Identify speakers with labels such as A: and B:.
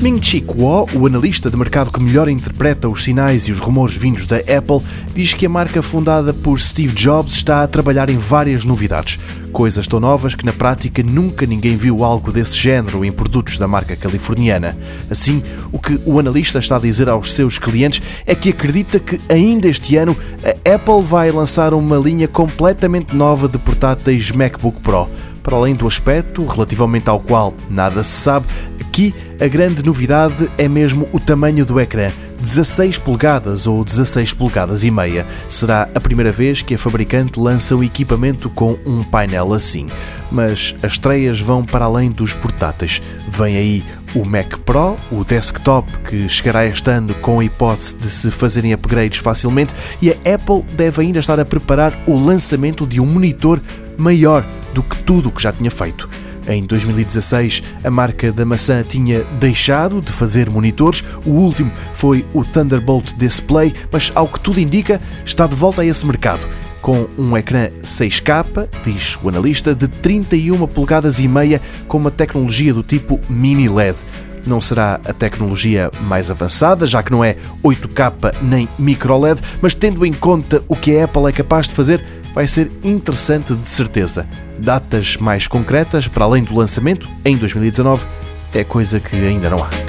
A: Min-Chi Kuo, o analista de mercado que melhor interpreta os sinais e os rumores vindos da Apple, diz que a marca fundada por Steve Jobs está a trabalhar em várias novidades. Coisas tão novas que na prática nunca ninguém viu algo desse género em produtos da marca californiana. Assim, o que o analista está a dizer aos seus clientes é que acredita que ainda este ano a Apple vai lançar uma linha completamente nova de portáteis MacBook Pro para além do aspecto, relativamente ao qual nada se sabe, aqui a grande novidade é mesmo o tamanho do ecrã. 16 polegadas ou 16 polegadas e meia. Será a primeira vez que a fabricante lança o equipamento com um painel assim. Mas as estreias vão para além dos portáteis. Vem aí o Mac Pro, o desktop que chegará este ano com a hipótese de se fazerem upgrades facilmente e a Apple deve ainda estar a preparar o lançamento de um monitor maior do que tudo o que já tinha feito. Em 2016, a marca da maçã tinha deixado de fazer monitores. O último foi o Thunderbolt Display, mas ao que tudo indica, está de volta a esse mercado. Com um ecrã 6K, diz o analista, de 31 polegadas e meia, com uma tecnologia do tipo mini LED. Não será a tecnologia mais avançada, já que não é 8K nem micro LED, mas tendo em conta o que a Apple é capaz de fazer, vai ser interessante de certeza. Datas mais concretas, para além do lançamento, em 2019, é coisa que ainda não há.